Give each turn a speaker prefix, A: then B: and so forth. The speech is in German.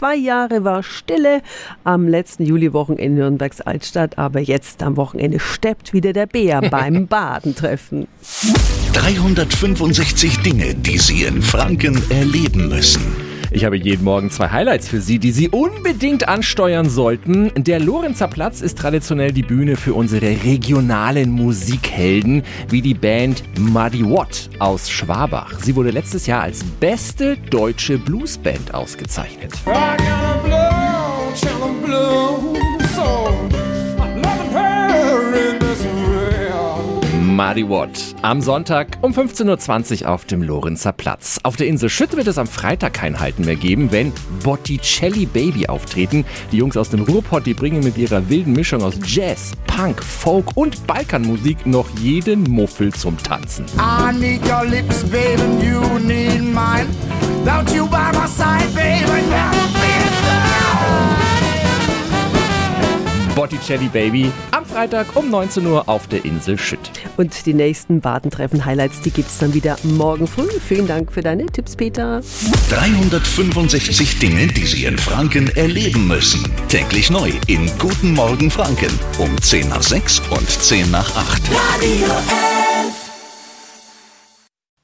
A: Zwei Jahre war Stille am letzten Juliwochenende in Nürnbergs Altstadt, aber jetzt am Wochenende steppt wieder der Bär beim Badentreffen.
B: 365 Dinge, die Sie in Franken erleben müssen.
C: Ich habe jeden Morgen zwei Highlights für Sie, die Sie unbedingt ansteuern sollten. Der Lorenzer Platz ist traditionell die Bühne für unsere regionalen Musikhelden, wie die Band Muddy Watt aus Schwabach. Sie wurde letztes Jahr als beste deutsche Bluesband ausgezeichnet. Muddy Watt. Am Sonntag um 15.20 Uhr auf dem Lorenzer Platz. Auf der Insel Schütt wird es am Freitag kein Halten mehr geben, wenn Botticelli Baby auftreten. Die Jungs aus dem Ruhrpott, die bringen mit ihrer wilden Mischung aus Jazz, Punk, Folk und Balkanmusik noch jeden Muffel zum Tanzen. I need your lips, baby, you need mine. Don't you by my side, baby, Botticelli Baby Freitag um 19 Uhr auf der Insel Schütt.
A: Und die nächsten Badentreffen-Highlights, die gibt es dann wieder morgen früh. Vielen Dank für deine Tipps, Peter.
B: 365 Dinge, die Sie in Franken erleben müssen. Täglich neu in Guten Morgen Franken um 10 nach 6 und 10 nach 8. Radio